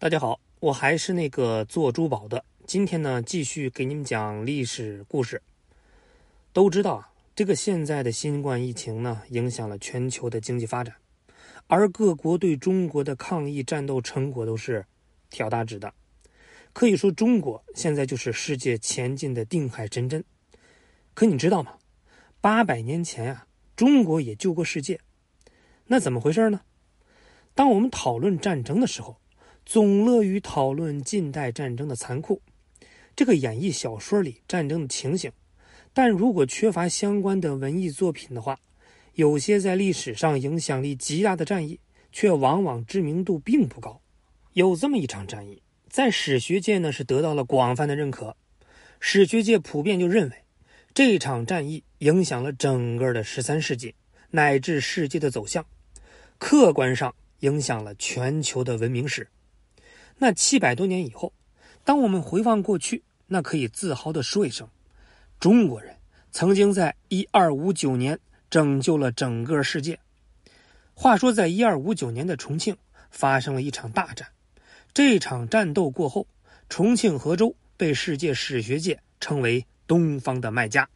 大家好，我还是那个做珠宝的。今天呢，继续给你们讲历史故事。都知道啊，这个现在的新冠疫情呢，影响了全球的经济发展，而各国对中国的抗疫战斗成果都是挑大指的。可以说，中国现在就是世界前进的定海神针。可你知道吗？八百年前呀，中国也救过世界。那怎么回事呢？当我们讨论战争的时候，总乐于讨论近代战争的残酷，这个演绎小说里战争的情形。但如果缺乏相关的文艺作品的话，有些在历史上影响力极大的战役，却往往知名度并不高。有这么一场战役，在史学界呢是得到了广泛的认可，史学界普遍就认为，这场战役影响了整个的十三世纪乃至世界的走向，客观上影响了全球的文明史。那七百多年以后，当我们回望过去，那可以自豪地说一声：中国人曾经在一二五九年拯救了整个世界。话说，在一二五九年的重庆发生了一场大战，这场战斗过后，重庆河州被世界史学界称为“东方的麦加”。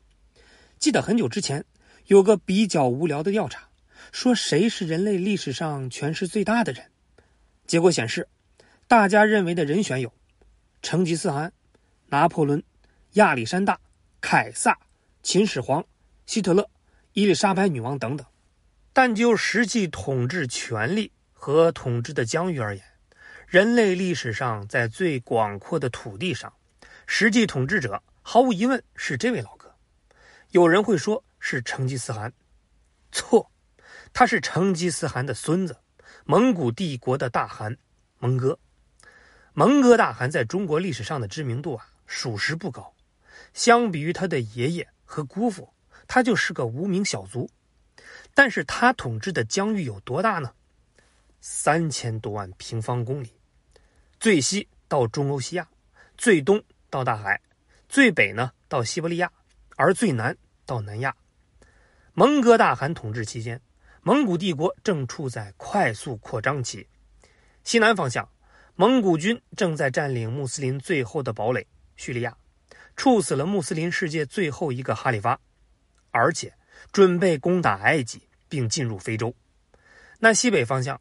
记得很久之前有个比较无聊的调查，说谁是人类历史上权势最大的人，结果显示。大家认为的人选有成吉思汗、拿破仑、亚历山大、凯撒、秦始皇、希特勒、伊丽莎白女王等等，但就实际统治权力和统治的疆域而言，人类历史上在最广阔的土地上，实际统治者毫无疑问是这位老哥。有人会说是成吉思汗，错，他是成吉思汗的孙子，蒙古帝国的大汗蒙哥。蒙哥大汗在中国历史上的知名度啊，属实不高。相比于他的爷爷和姑父，他就是个无名小卒。但是他统治的疆域有多大呢？三千多万平方公里，最西到中欧西亚，最东到大海，最北呢到西伯利亚，而最南到南亚。蒙哥大汗统治期间，蒙古帝国正处在快速扩张期，西南方向。蒙古军正在占领穆斯林最后的堡垒叙利亚，处死了穆斯林世界最后一个哈里发，而且准备攻打埃及并进入非洲。那西北方向，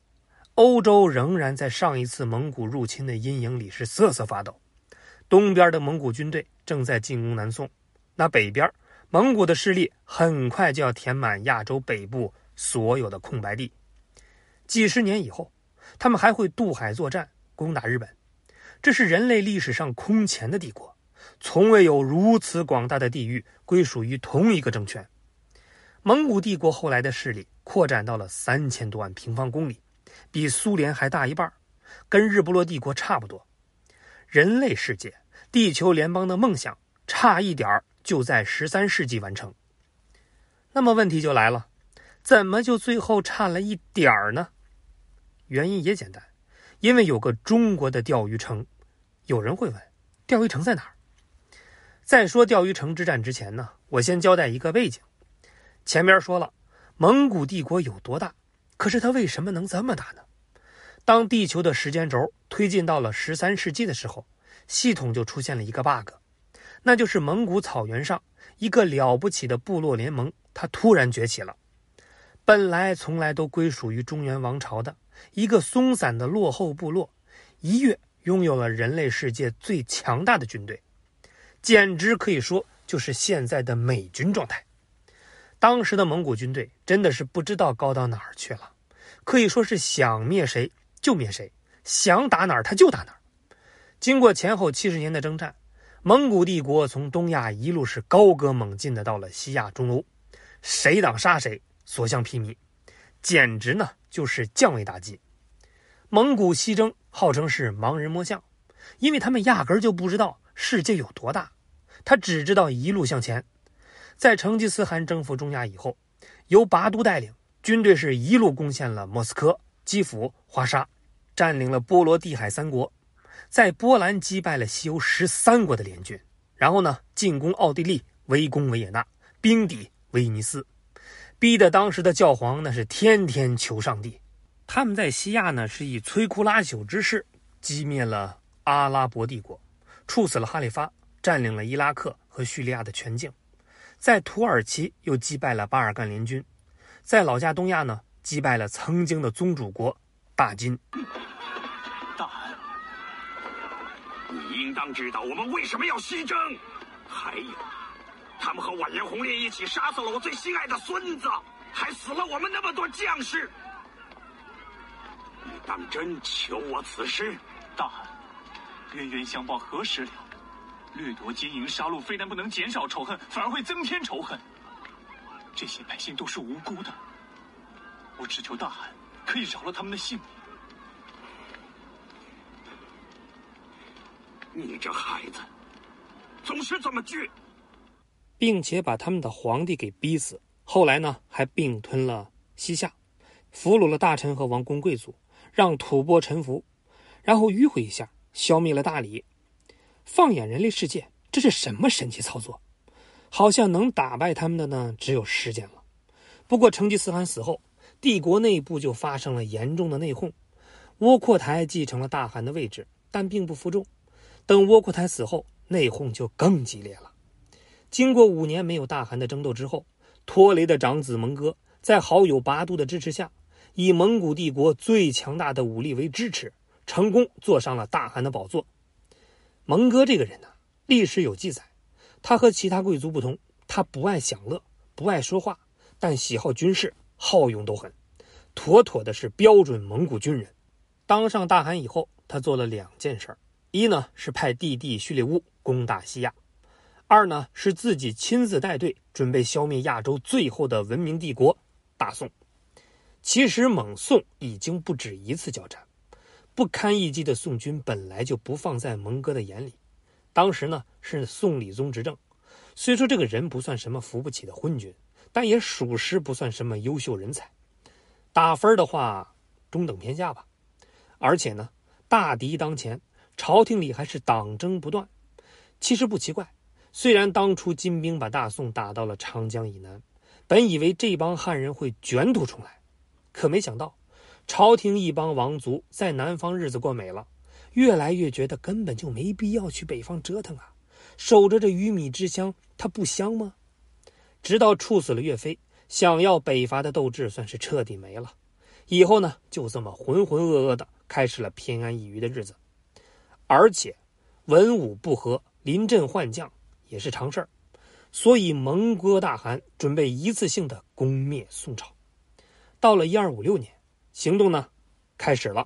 欧洲仍然在上一次蒙古入侵的阴影里是瑟瑟发抖。东边的蒙古军队正在进攻南宋，那北边蒙古的势力很快就要填满亚洲北部所有的空白地。几十年以后，他们还会渡海作战。攻打日本，这是人类历史上空前的帝国，从未有如此广大的地域归属于同一个政权。蒙古帝国后来的势力扩展到了三千多万平方公里，比苏联还大一半，跟日不落帝国差不多。人类世界、地球联邦的梦想差一点儿就在十三世纪完成。那么问题就来了，怎么就最后差了一点儿呢？原因也简单。因为有个中国的钓鱼城，有人会问，钓鱼城在哪儿？在说钓鱼城之战之前呢，我先交代一个背景。前边说了，蒙古帝国有多大，可是它为什么能这么大呢？当地球的时间轴推进到了十三世纪的时候，系统就出现了一个 bug，那就是蒙古草原上一个了不起的部落联盟，它突然崛起了。本来从来都归属于中原王朝的。一个松散的落后部落，一跃拥有了人类世界最强大的军队，简直可以说就是现在的美军状态。当时的蒙古军队真的是不知道高到哪儿去了，可以说是想灭谁就灭谁，想打哪儿他就打哪儿。经过前后七十年的征战，蒙古帝国从东亚一路是高歌猛进的到了西亚、中欧，谁挡杀谁，所向披靡，简直呢。就是降维打击，蒙古西征号称是盲人摸象，因为他们压根儿就不知道世界有多大，他只知道一路向前。在成吉思汗征服中亚以后，由拔都带领军队是一路攻陷了莫斯科、基辅、华沙，占领了波罗的海三国，在波兰击败了西欧十三国的联军，然后呢进攻奥地利，围攻维也纳，兵抵威尼斯。逼得当时的教皇那是天天求上帝。他们在西亚呢是以摧枯拉朽之势击灭了阿拉伯帝国，处死了哈里发，占领了伊拉克和叙利亚的全境，在土耳其又击败了巴尔干联军，在老家东亚呢，击败了曾经的宗主国大金。大汗，你应当知道我们为什么要西征。还有，他们和完颜红烈一起杀死了我最心爱的孙子，还死了我们那么多将士。你当真求我此事？大汗，冤冤相报何时了？掠夺金银杀戮，非但不能减少仇恨，反而会增添仇恨。这些百姓都是无辜的，我只求大汗可以饶了他们的性命。你这孩子，总是这么倔，并且把他们的皇帝给逼死。后来呢，还并吞了西夏，俘虏了大臣和王公贵族，让吐蕃臣服，然后迂回一下，消灭了大理。放眼人类世界，这是什么神奇操作？好像能打败他们的呢，只有时间了。不过成吉思汗死后，帝国内部就发生了严重的内讧。窝阔台继承了大汗的位置，但并不服众。等窝阔台死后，内讧就更激烈了。经过五年没有大汗的争斗之后，拖雷的长子蒙哥在好友拔都的支持下，以蒙古帝国最强大的武力为支持，成功坐上了大汗的宝座。蒙哥这个人呢，历史有记载，他和其他贵族不同，他不爱享乐，不爱说话，但喜好军事，好勇斗狠，妥妥的是标准蒙古军人。当上大汗以后，他做了两件事。一呢是派弟弟叙利乌攻打西亚，二呢是自己亲自带队准备消灭亚洲最后的文明帝国大宋。其实蒙宋已经不止一次交战，不堪一击的宋军本来就不放在蒙哥的眼里。当时呢是宋理宗执政，虽说这个人不算什么扶不起的昏君，但也属实不算什么优秀人才。打分的话，中等偏下吧。而且呢，大敌当前。朝廷里还是党争不断，其实不奇怪。虽然当初金兵把大宋打到了长江以南，本以为这帮汉人会卷土重来，可没想到，朝廷一帮王族在南方日子过美了，越来越觉得根本就没必要去北方折腾啊，守着这鱼米之乡，它不香吗？直到处死了岳飞，想要北伐的斗志算是彻底没了。以后呢，就这么浑浑噩噩的开始了偏安一隅的日子。而且，文武不和、临阵换将也是常事儿，所以蒙哥大汗准备一次性的攻灭宋朝。到了一二五六年，行动呢开始了。